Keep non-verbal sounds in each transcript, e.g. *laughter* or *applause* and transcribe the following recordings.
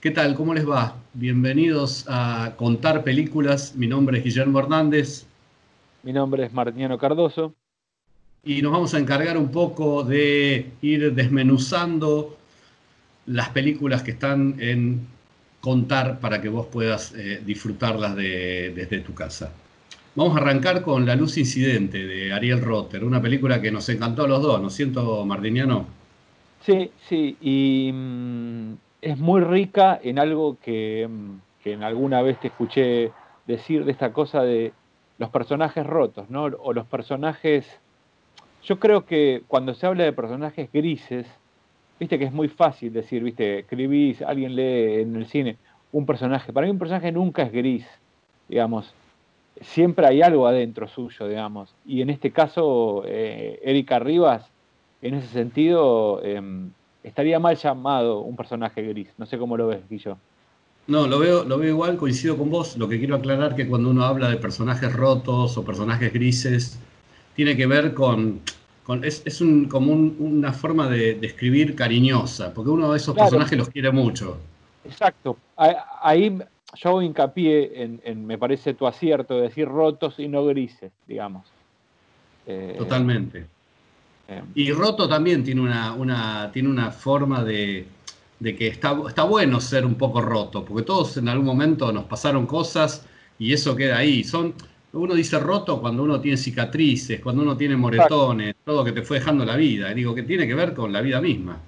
¿Qué tal? ¿Cómo les va? Bienvenidos a Contar Películas. Mi nombre es Guillermo Hernández. Mi nombre es Martiniano Cardoso. Y nos vamos a encargar un poco de ir desmenuzando las películas que están en Contar para que vos puedas eh, disfrutarlas desde tu casa. Vamos a arrancar con La Luz Incidente de Ariel Rotter, una película que nos encantó a los dos, ¿no siento, Martiniano? Sí, sí, y mm, es muy rica en algo que, mm, que, en alguna vez te escuché decir de esta cosa de los personajes rotos, ¿no? O los personajes... Yo creo que cuando se habla de personajes grises, viste que es muy fácil decir, viste, escribís, alguien lee en el cine un personaje. Para mí un personaje nunca es gris, digamos. Siempre hay algo adentro suyo, digamos. Y en este caso, eh, Erika Rivas, en ese sentido, em, estaría mal llamado un personaje gris. No sé cómo lo ves, Guillo. No, lo veo, lo veo igual, coincido con vos. Lo que quiero aclarar que cuando uno habla de personajes rotos o personajes grises, tiene que ver con. es, un, como una forma de, escribir cariñosa, porque uno de esos personajes los quiere mucho. Exacto. Ahí yo hago hincapié en, me parece tu acierto, de decir rotos y no grises, digamos. Eh, Totalmente. Y Roto también tiene una, tiene una forma de, que está, está, bueno ser un poco roto, porque todos en algún momento nos pasaron cosas y eso queda ahí. Son, uno dice roto cuando uno tiene cicatrices, cuando uno tiene moretones, todo que te fue dejando la vida. Digo que tiene que ver con la vida misma.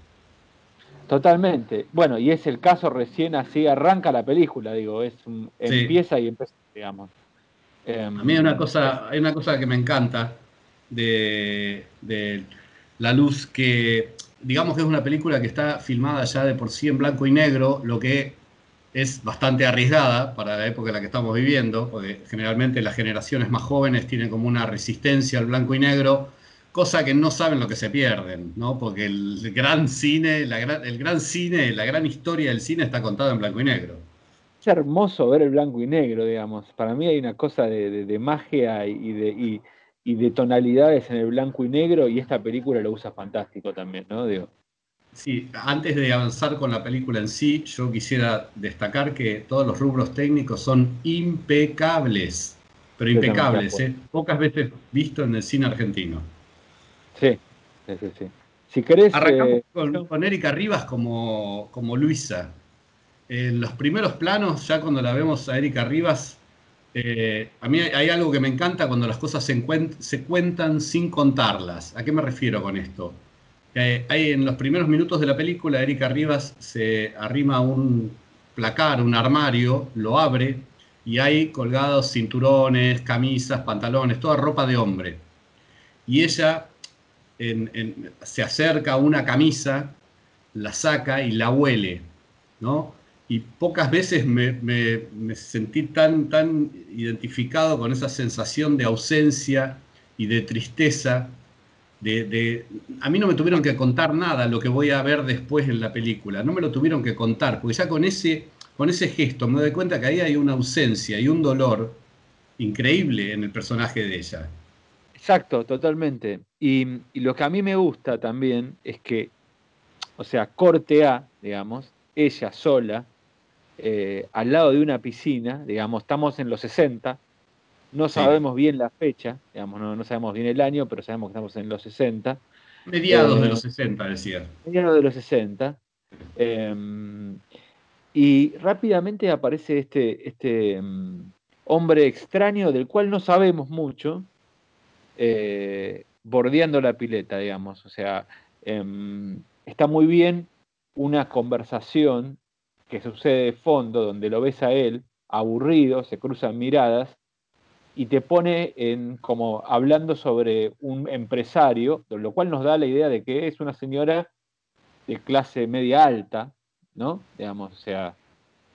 Totalmente. Bueno, y es el caso recién así arranca la película, digo, es empieza y empieza, digamos. A mí hay una cosa, hay una cosa que me encanta, de, La Luz, que digamos que es una película que está filmada ya de por sí en blanco y negro, lo que es bastante arriesgada para la época en la que estamos viviendo, porque generalmente las generaciones más jóvenes tienen como una resistencia al blanco y negro, cosa que no saben lo que se pierden, ¿no? Porque el gran cine, el gran cine, la gran historia del cine está contada en blanco y negro. Es hermoso ver el blanco y negro, digamos. Para mí hay una cosa de, magia y de, y de tonalidades en el blanco y negro, y esta película lo usa fantástico también, ¿no? Digo. Sí, antes de avanzar con la película en sí, yo quisiera destacar que todos los rubros técnicos son impecables, pero impecables, ¿eh? pocas veces visto en el cine argentino. Sí, sí, sí. Si querés, Arrancamos eh, con, con, Erika Rivas como, como Luisa. En los primeros planos, ya cuando la vemos a Erika Rivas, eh, a mí hay algo que me encanta cuando las cosas se, cuentan sin contarlas. ¿A qué me refiero con esto? en los primeros minutos de la película, Erika Rivas se arrima a un placar, un armario, lo abre y hay colgados cinturones, camisas, pantalones, toda ropa de hombre. Y ella se acerca a una camisa, la saca y la huele, ¿no? Y pocas veces me, sentí tan, tan identificado con esa sensación de ausencia y de tristeza. De, a mí no me tuvieron que contar nada lo que voy a ver después en la película, no me lo tuvieron que contar, porque ya con ese, con ese gesto me doy cuenta que ahí hay una ausencia y un dolor increíble en el personaje de ella. Exacto, totalmente. Y, y lo que a mí me gusta también es que, o sea, corte A, digamos, ella sola, eh, al lado de una piscina, digamos, estamos en los 60, no sabemos bien la fecha, digamos, no, sabemos bien el año, pero sabemos que estamos en los 60. Mediados de eh, los 60, decía. Mediados de los 60. Em, y rápidamente aparece este, este em, hombre extraño del cual no sabemos mucho, eh, bordeando la pileta, digamos. O sea, em, está muy bien una conversación que sucede de fondo, donde lo ves a él aburrido, se cruzan miradas, y te pone en como hablando sobre un empresario, lo cual nos da la idea de que es una señora de clase media alta, ¿no? Digamos, o sea,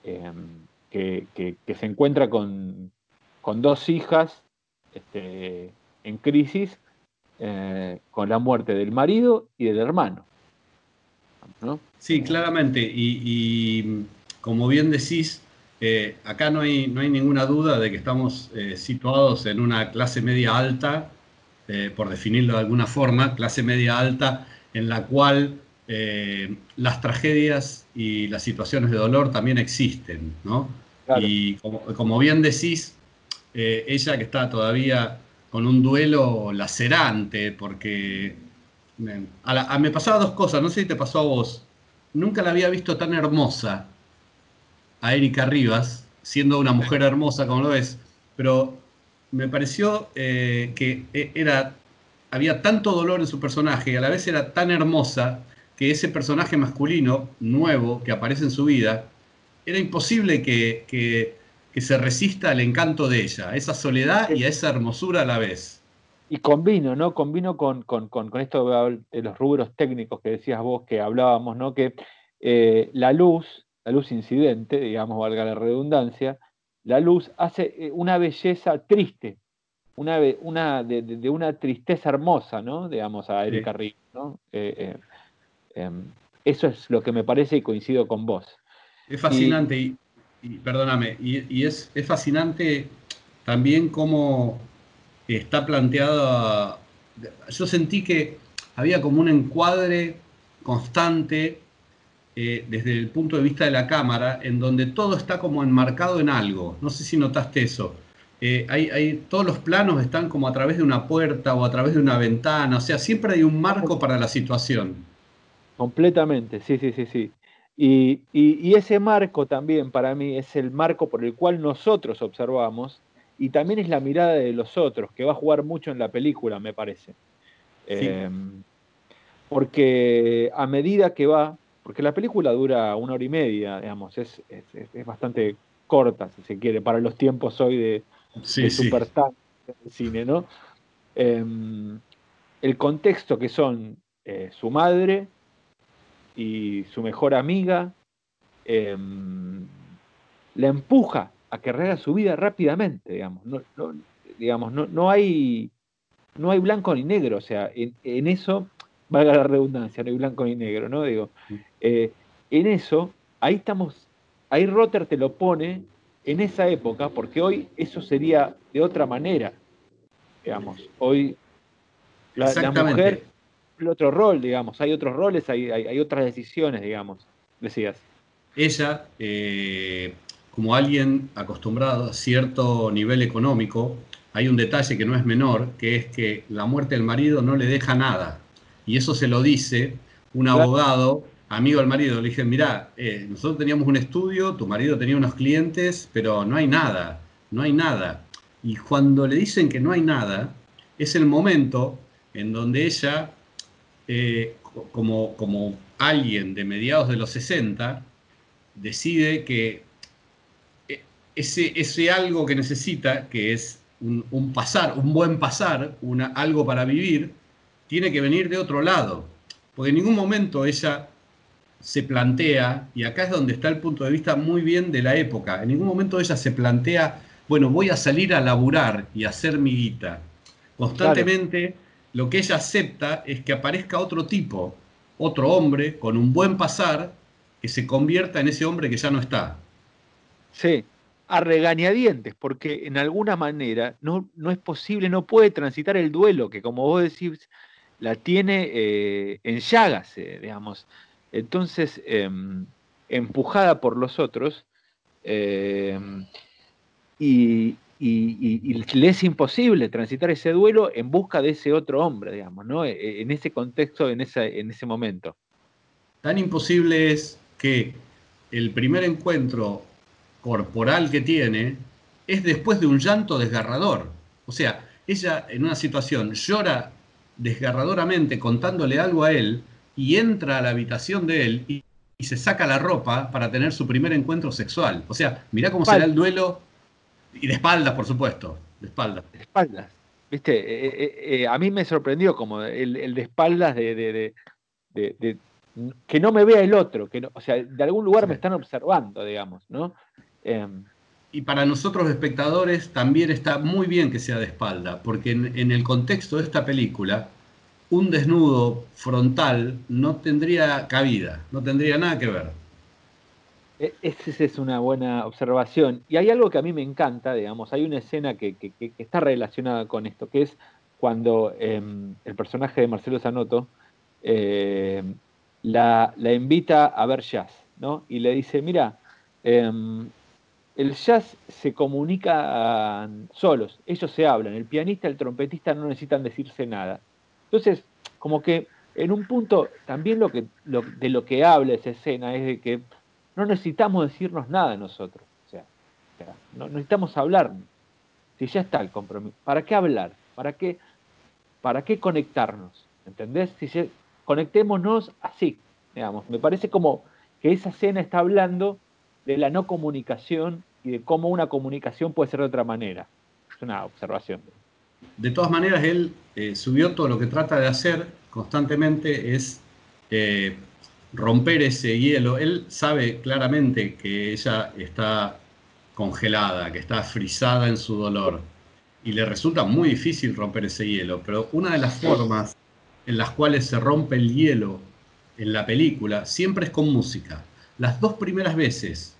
em, que, se encuentra con, dos hijas este, en crisis, eh, con la muerte del marido y del hermano. Sí, claramente. Y, como bien decís, eh, acá no hay, no hay ninguna duda de que estamos eh, situados en una clase media alta, eh, por definirlo de alguna forma, clase media alta en la cual las tragedias y las situaciones de dolor también existen, ¿no? Y como, bien decís, ella que está todavía con un duelo lacerante, porque me, pasaba dos cosas, no sé si te pasó a vos, nunca la había visto tan hermosa a Erika Rivas, siendo una mujer hermosa como lo es, pero me pareció eh, que era, había tanto dolor en su personaje y a la vez era tan hermosa que ese personaje masculino nuevo que aparece en su vida, era imposible que, se resista al encanto de ella, a esa soledad y a esa hermosura a la vez. Y convino, ¿no? Convino con, con, esto de los rubros técnicos que decías vos, que hablábamos, ¿no? Que eh, la luz, la luz incidente, digamos, valga la redundancia, la luz hace eh, una belleza triste, una, una de, una tristeza hermosa, ¿no? Digamos, a Erika sí. ¿no? Eh, Em, eso es lo que me parece y coincido con vos. Es fascinante, y, perdóname, y, es, fascinante también cómo está planteada. Yo sentí que había como un encuadre constante eh, desde el punto de vista de la cámara, en donde todo está como enmarcado en algo. No sé si notaste eso. Eh, hay, todos los planos están como a través de una puerta o a través de una ventana, o sea, siempre hay un marco para la situación. Completamente, sí, sí, sí, sí. Y, ese marco también para mí es el marco por el cual nosotros observamos y también es la mirada de los otros, que va a jugar mucho en la película, me parece. Em, porque a medida que va, porque la película dura una hora y media, digamos, es, bastante corta, si se quiere, para los tiempos hoy de, sí, de superstar del cine, ¿no? Em, el contexto que son eh, su madre, y su mejor amiga em, la empuja a que rehaga su vida rápidamente, digamos. No, digamos, no, hay, no hay blanco ni negro, o sea, en, eso, valga la redundancia, no hay blanco ni negro, ¿no? Digo, eh, en eso, ahí estamos, ahí Rotter te lo pone en esa época, porque hoy eso sería de otra manera, digamos, hoy la, la mujer otro rol, digamos, hay otros roles, hay, hay, otras decisiones, digamos, decías. Ella, eh, como alguien acostumbrado a cierto nivel económico, hay un detalle que no es menor, que es que la muerte del marido no le deja nada. Y eso se lo dice un abogado, amigo del marido. Le dije, mirá, eh, nosotros teníamos un estudio, tu marido tenía unos clientes, pero no hay nada, no hay nada. Y cuando le dicen que no hay nada, es el momento en donde ella eh, como, como alguien de mediados de los 60, decide que ese, ese algo que necesita, que es un, pasar, un buen pasar, una, algo para vivir, tiene que venir de otro lado. Porque en ningún momento ella se plantea, y acá es donde está el punto de vista muy bien de la época, en ningún momento ella se plantea, bueno, voy a salir a laburar y a hacer mi guita. Constantemente lo que ella acepta es que aparezca otro tipo, otro hombre con un buen pasar, que se convierta en ese hombre que ya no está. Sí, a regañadientes, porque en alguna manera no, no es posible, no puede transitar el duelo, que como vos decís, la tiene eh, en llagas, eh, digamos. Entonces, em, empujada por los otros, em, y, y, le es imposible transitar ese duelo en busca de ese otro hombre, digamos, ¿no? E, e, en ese contexto, en, en ese momento. Tan imposible es que el primer encuentro corporal que tiene es después de un llanto desgarrador. O sea, ella en una situación llora desgarradoramente contándole algo a él y entra a la habitación de él y, se saca la ropa para tener su primer encuentro sexual. O sea, mirá cómo será el duelo y de espaldas, por supuesto. De espaldas. De espaldas. Viste, eh, eh, eh, a mí me sorprendió como el, de espaldas de, que no me vea el otro, que o sea, de algún lugar me están observando, digamos, ¿no? Em, y para nosotros espectadores también está muy bien que sea de espalda, porque en, el contexto de esta película, un desnudo frontal no tendría cabida, no tendría nada que ver. E, esa es una buena observación. Y hay algo que a mí me encanta, digamos, hay una escena que, está relacionada con esto, que es cuando em, el personaje de Marcelo Zanotto em, la, invita a ver jazz, ¿no? Y le dice, mira, el jazz se comunica solos, ellos se hablan, el pianista, el trompetista no necesitan decirse nada. Entonces, como que en un punto también lo que, de lo que habla esa escena es de que no necesitamos decirnos nada nosotros, o sea, no necesitamos hablar, si ya está el compromiso, ¿para qué hablar? ¿Para qué, para qué conectarnos? ¿Entendés? Si conectémonos así, digamos, me parece como que esa escena está hablando de la no comunicación y de cómo una comunicación puede ser de otra manera. Es una observación. De todas maneras, él eh, subió todo lo que trata de hacer constantemente es eh, romper ese hielo. Él sabe claramente que ella está congelada, que está frisada en su dolor. Y le resulta muy difícil romper ese hielo. Pero una de las formas en las cuales se rompe el hielo en la película siempre es con música. Las dos primeras veces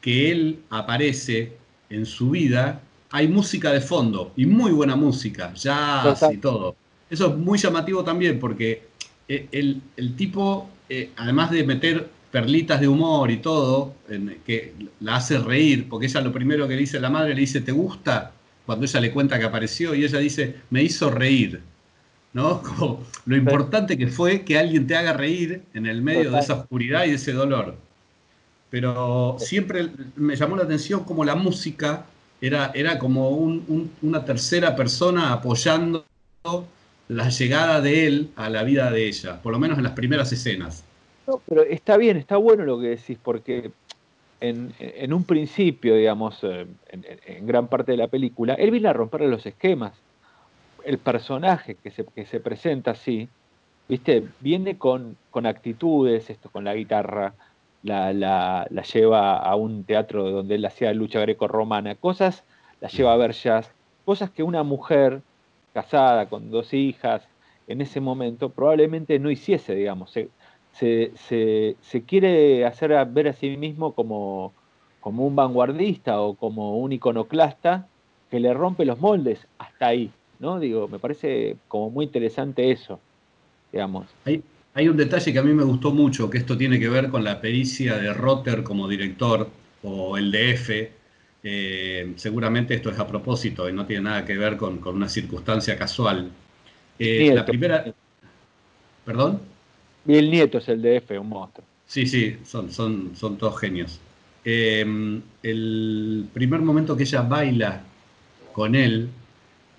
que él aparece en su vida, hay música de fondo y muy buena música, jazz y todo. Eso es muy llamativo también porque eh, el, tipo, eh, además de meter perlitas de humor y todo, que la hace reír, porque ella lo primero que le dice la madre le dice, ¿te gusta? Cuando ella le cuenta que apareció y ella dice, me hizo reír. ¿No? *laughs* Como lo importante que fue que alguien te haga reír en el medio de esa oscuridad y de ese dolor pero siempre me llamó la atención como la música era, era como una tercera persona apoyando la llegada de él a la vida de ella, por lo menos en las primeras escenas. No, pero está bien, está bueno lo que decís, porque en, un principio, digamos, eh, en, gran parte de la película, él viene a romper los esquemas. El personaje que se, que se presenta así, ¿viste? Viene con, con actitudes, esto con la guitarra, la, la, lleva a un teatro donde él hacía lucha greco-romana, cosas, la lleva a ver jazz, cosas que una mujer casada con dos hijas en ese momento probablemente no hiciese, digamos. Se, se, se, quiere hacer ver a sí mismo como, como un vanguardista o como un iconoclasta que le rompe los moldes hasta ahí, ¿no? Digo, me parece como muy interesante eso, digamos. Hay un detalle que a mí me gustó mucho, que esto tiene que ver con la pericia de Rotter como director o el DF. Eh, seguramente esto es a propósito y no tiene nada que ver con, una circunstancia casual. Eh, la primera. ¿Perdón? Y el nieto es el DF, un monstruo. Sí, sí, son, son, son todos genios. Eh, el primer momento que ella baila con él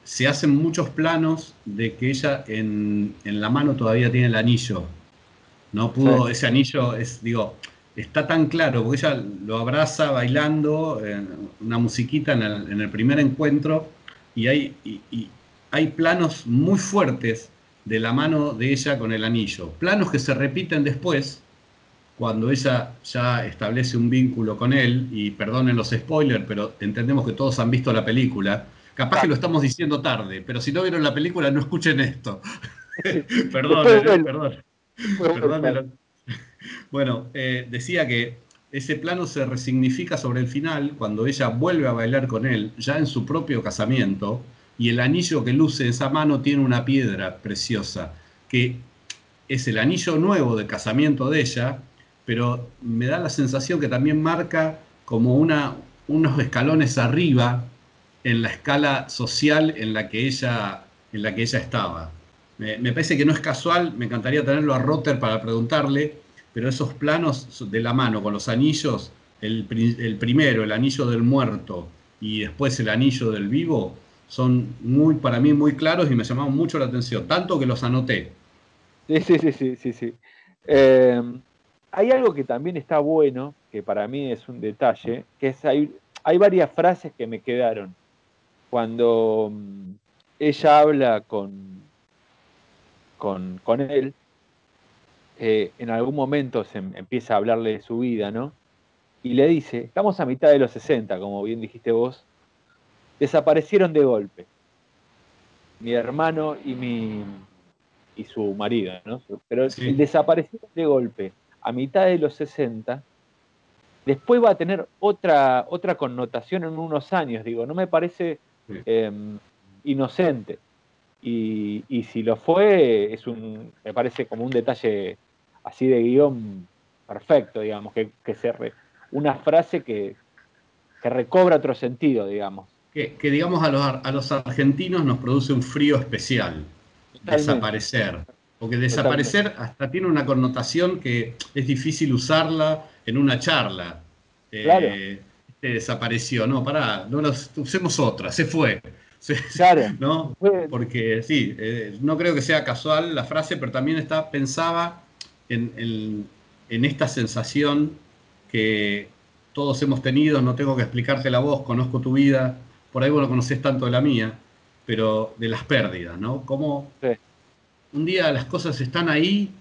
se hacen muchos planos de que ella en, la mano todavía tiene el anillo. No pudo, ese anillo es, digo, está tan claro, porque ella lo abraza bailando, una musiquita en el, primer encuentro, y hay, hay planos muy fuertes de la mano de ella con el anillo. Planos que se repiten después, cuando ella ya establece un vínculo con él, y perdonen los spoilers, pero entendemos que todos han visto la película, Capaz que lo estamos diciendo tarde, pero si no vieron la película, no escuchen esto. *laughs* perdón, eh, perdón. perdón. *laughs* Bueno, eh, decía que ese plano se resignifica sobre el final cuando ella vuelve a bailar con él, ya en su propio casamiento, y el anillo que luce esa mano tiene una piedra preciosa, que es el anillo nuevo de casamiento de ella, pero me da la sensación que también marca como una, unos escalones arriba en la escala social en la que ella, en la que ella estaba. Me, parece que no es casual, me encantaría tenerlo a Rotter para preguntarle, pero esos planos de la mano con los anillos, el, primero, el anillo del muerto y después el anillo del vivo, son muy, para mí muy claros y me llamaron mucho la atención, tanto que los anoté. Sí, sí, sí, sí, sí. sí. Eh, hay algo que también está bueno, que para mí es un detalle, que es hay, hay varias frases que me quedaron cuando mm, ella habla con, con, él, eh, en algún momento se em, empieza a hablarle de su vida, ¿no? Y le dice, estamos a mitad de los 60, como bien dijiste vos, desaparecieron de golpe. Mi hermano y mi y su marido, ¿no? Pero el desaparecieron de golpe a mitad de los 60, después va a tener otra, otra connotación en unos años, digo, no me parece Em, inocente. Y, si lo fue, es un, me parece como un detalle así de guion perfecto, digamos, que, que se una frase que, que recobra otro sentido, digamos. Que, digamos a los, a los, argentinos nos produce un frío especial, desaparecer. Porque desaparecer hasta tiene una connotación que es difícil usarla en una charla. Eh, claro. Desapareció, no, pará, no usemos otra, se fue. claro. *laughs* ¿no? Porque sí, eh, no creo que sea casual la frase, pero también está, pensaba en, en esta sensación que todos hemos tenido, no tengo que explicarte la voz, conozco tu vida, por ahí vos no conocés tanto de la mía, pero de las pérdidas, ¿no? Como un día las cosas están ahí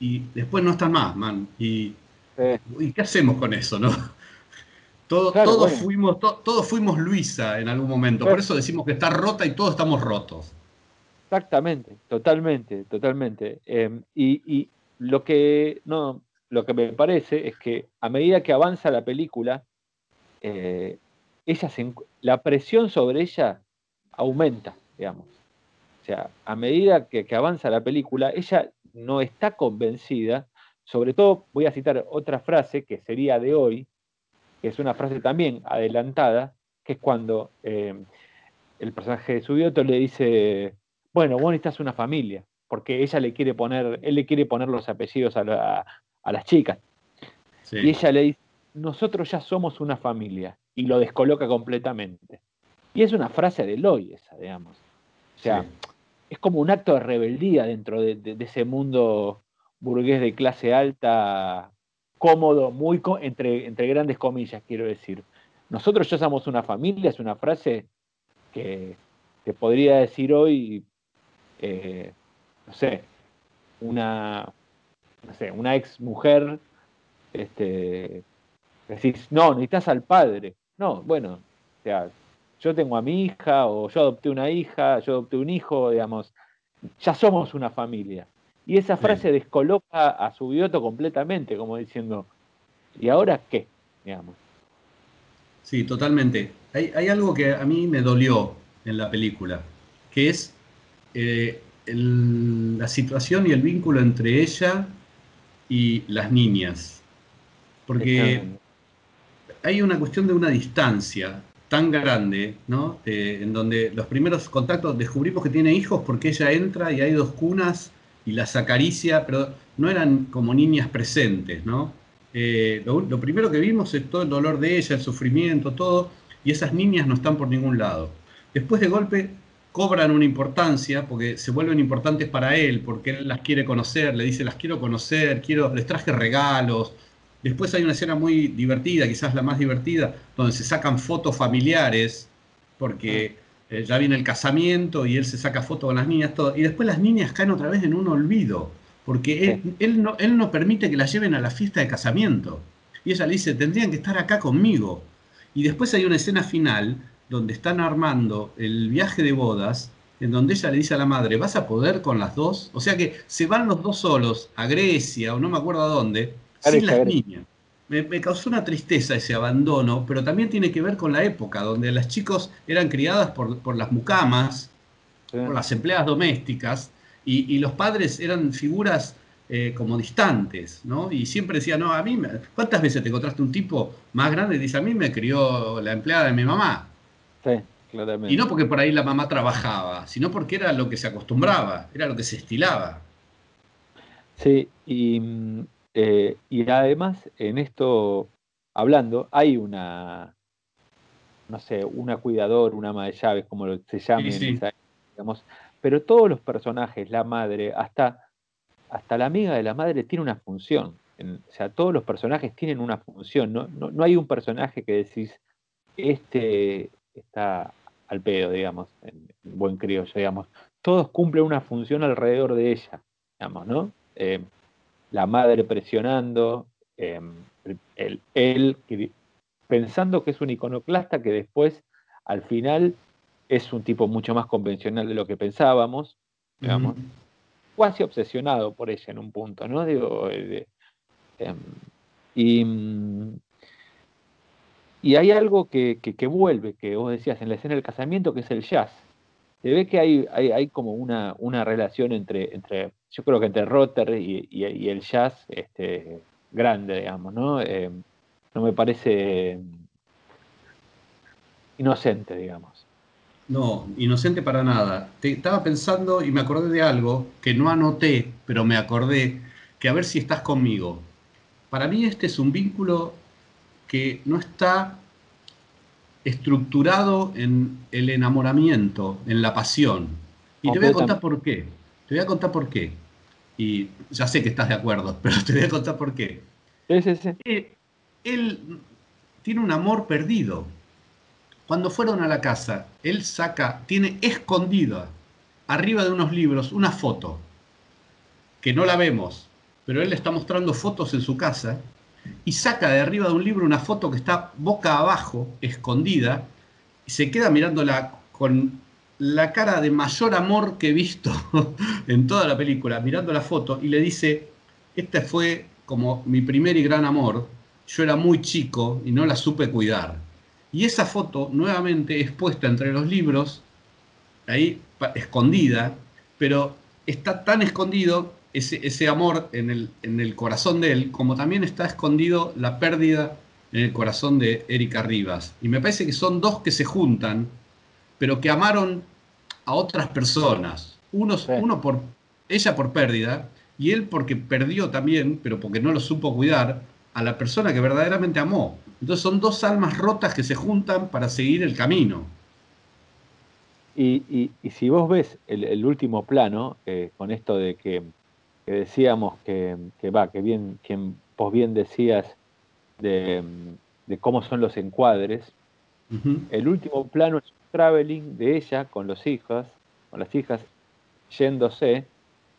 y después no están más, man. Y, ¿y qué hacemos con eso, no? Todos, fuimos, todos fuimos Luisa en algún momento, por eso decimos que está rota y todos estamos rotos. Exactamente, totalmente, totalmente. Em, y, y, lo que no, lo que me parece es que a medida que avanza la película, eh, la presión sobre ella aumenta, digamos. O sea, a medida que, avanza la película, ella no está convencida, sobre todo voy a citar otra frase que sería de hoy, es una frase también adelantada, que es cuando eh, el personaje de Subioto le dice, bueno, vos necesitas una familia, porque ella le quiere poner, él le quiere poner los apellidos a, la, a las chicas. Y ella le dice, nosotros ya somos una familia, y lo descoloca completamente. Y es una frase de Loy esa, digamos. O sea, es como un acto de rebeldía dentro de, ese mundo burgués de clase alta, cómodo, muy entre, entre grandes comillas, quiero decir. Nosotros ya somos una familia, es una frase que te podría decir hoy, eh, no sé, una, no sé, una ex mujer, este, decís, no, necesitas al padre. No, bueno, o sea, yo tengo a mi hija, o yo adopté una hija, yo adopté un hijo, digamos, ya somos una familia. Y esa frase descoloca a su bioto completamente, como diciendo, ¿y ahora qué? Digamos. Sí, totalmente. Hay, algo que a mí me dolió en la película, que es eh, la situación y el vínculo entre ella y las niñas. Porque hay una cuestión de una distancia tan grande, ¿no? en donde los primeros contactos descubrimos que tiene hijos porque ella entra y hay dos cunas y las acaricia, pero no eran como niñas presentes, ¿no? Eh, lo, primero que vimos es todo el dolor de ella, el sufrimiento, todo, y esas niñas no están por ningún lado. Después de golpe cobran una importancia porque se vuelven importantes para él, porque él las quiere conocer, le dice las quiero conocer, quiero, les traje regalos. Después hay una escena muy divertida, quizás la más divertida, donde se sacan fotos familiares, porque eh, ya viene el casamiento y él se saca fotos con las niñas, todo. Y después las niñas caen otra vez en un olvido, porque él, no, él no permite que las lleven a la fiesta de casamiento. Y ella le dice, tendrían que estar acá conmigo. Y después hay una escena final donde están armando el viaje de bodas, en donde ella le dice a la madre, ¿vas a poder con las dos? O sea que se van los dos solos a Grecia o no me acuerdo a dónde, sin las niñas. Me, causó una tristeza ese abandono, pero también tiene que ver con la época, donde las chicos eran criadas por, las mucamas, por las empleadas domésticas, y, los padres eran figuras eh, como distantes, ¿no? Y siempre decía, no, a mí, ¿cuántas veces te encontraste un tipo más grande y dice, a mí me crió la empleada de mi mamá? Y no porque por ahí la mamá trabajaba, sino porque era lo que se acostumbraba, era lo que se estilaba. Sí, y, eh, y además en esto, hablando, hay una, no sé, una cuidador, una ama de llaves, como se llame, digamos, pero todos los personajes, la madre, hasta, hasta la amiga de la madre tiene una función. o sea, todos los personajes tienen una función. No, no, no hay un personaje que decís, este, está al pedo, digamos, en buen criollo, digamos. Todos cumplen una función alrededor de ella, digamos, ¿no? Eh, la madre presionando, em, él, pensando que es un iconoclasta que después, al final, es un tipo mucho más convencional de lo que pensábamos, digamos, casi obsesionado por ella en un punto, ¿no? Digo, eh, em, y mm, y hay algo que, vuelve, que vos decías en la escena del casamiento, que es el jazz. Se ve que hay, hay, como una, una, relación entre, entre, yo creo que entre Rotter y, el jazz este, grande, digamos, ¿no? Eh, no me parece inocente, digamos. No, inocente para nada. Estaba pensando y me acordé de algo que no anoté, pero me acordé que a ver si estás conmigo. Para mí este es un vínculo que no está estructurado en el enamoramiento, en la pasión. Y te voy a contar por qué. Te voy a contar por qué. Y ya sé que estás de acuerdo, *laughs* pero te voy a contar por qué. Sí, sí, sí. Eh, él tiene un amor perdido. Cuando fueron a la casa, él saca, tiene escondida arriba de unos libros una foto, que no la vemos, pero él le está mostrando fotos en su casa, y saca de arriba de un libro una foto que está boca abajo, escondida, y se queda mirándola con la cara de mayor amor que he visto *laughs* en toda la película, mirando la foto, y le dice, este fue como mi primer y gran amor, yo era muy chico y no la supe cuidar. Y esa foto nuevamente es puesta entre los libros, ahí escondida, pero está tan escondido ese, ese amor en el, en el, corazón de él, como también está escondido la pérdida en el corazón de Erika Rivas. Y me parece que son dos que se juntan, pero que amaron a otras personas. Uno, uno por ella por pérdida y él porque perdió también, pero porque no lo supo cuidar, a la persona que verdaderamente amó. Entonces son dos almas rotas que se juntan para seguir el camino. Y, si vos ves el, último plano, eh, con esto de que, decíamos que, va, que bien, que vos bien decías de, cómo son los encuadres, el último plano es un traveling de ella con los hijos, con las hijas yéndose,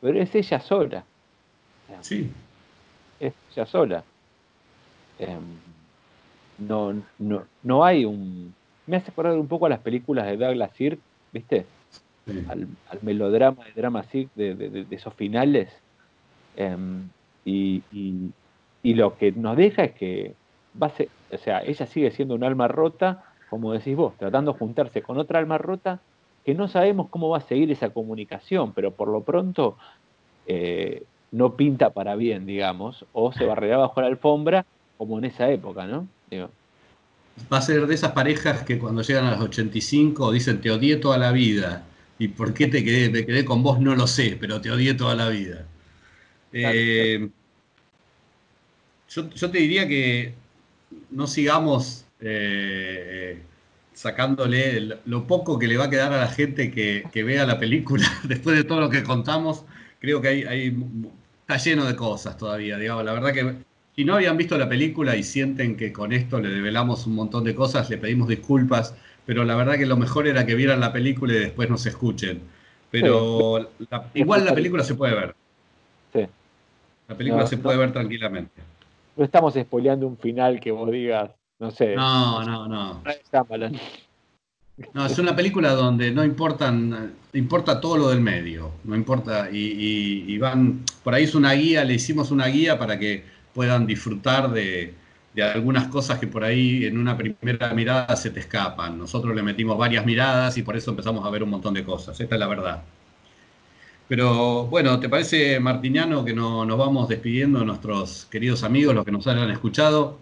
pero es ella sola. Sí. Es ella sola. Em, no, no, no hay un... Me hace acordar un poco a las películas de Douglas Sirk, ¿viste? Al, melodrama de Drama Sirk de, esos finales. Em, y, lo que nos deja es que o sea, ella sigue siendo un alma rota, como decís vos, tratando de juntarse con otra alma rota que no sabemos cómo va a seguir esa comunicación, pero por lo pronto eh, no pinta para bien, digamos, o se barrerá bajo la alfombra como en esa época, ¿no? Va a ser de esas parejas que cuando llegan a los 85 dicen te odié toda la vida. ¿Y por qué te quedé? Me quedé con vos, no lo sé, pero te odié toda la vida. Eh, yo, te diría que no sigamos eh, sacándole lo poco que le va a quedar a la gente que, vea la película *laughs* después de todo lo que contamos. Creo que hay, está lleno de cosas todavía. Digamos. La verdad que si no habían visto la película y sienten que con esto le develamos un montón de cosas, le pedimos disculpas, pero la verdad que lo mejor era que vieran la película y después nos escuchen. Pero igual la película se puede ver. Sí. La película se puede ver tranquilamente. No estamos spoileando un final que vos digas, no sé. No, no, no. No, es una película donde no importan, importa todo lo del medio, no importa, y, y, van, por ahí es una guía, le hicimos una guía para que puedan disfrutar de, algunas cosas que por ahí en una primera mirada se te escapan. Nosotros le metimos varias miradas y por eso empezamos a ver un montón de cosas. Esta es la verdad. Pero bueno, ¿te parece, Martiniano, que no, nos vamos despidiendo de nuestros queridos amigos, los que nos hayan escuchado?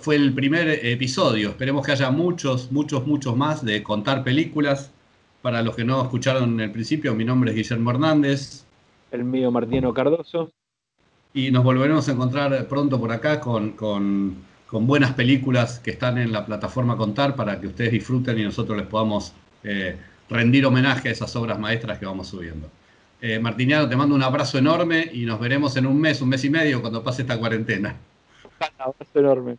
fue el primer episodio. Esperemos que haya muchos, muchos, muchos más de contar películas. Para los que no escucharon en el principio, mi nombre es Guillermo Hernández. El mío, Martino Cardoso y nos volveremos a encontrar pronto por acá con, buenas películas que están en la plataforma Contar para que ustedes disfruten y nosotros les podamos eh, rendir homenaje a esas obras maestras que vamos subiendo. Eh, Martiniano, te mando un abrazo enorme y nos veremos en un mes, un mes y medio cuando pase esta cuarentena. *laughs* Un abrazo enorme.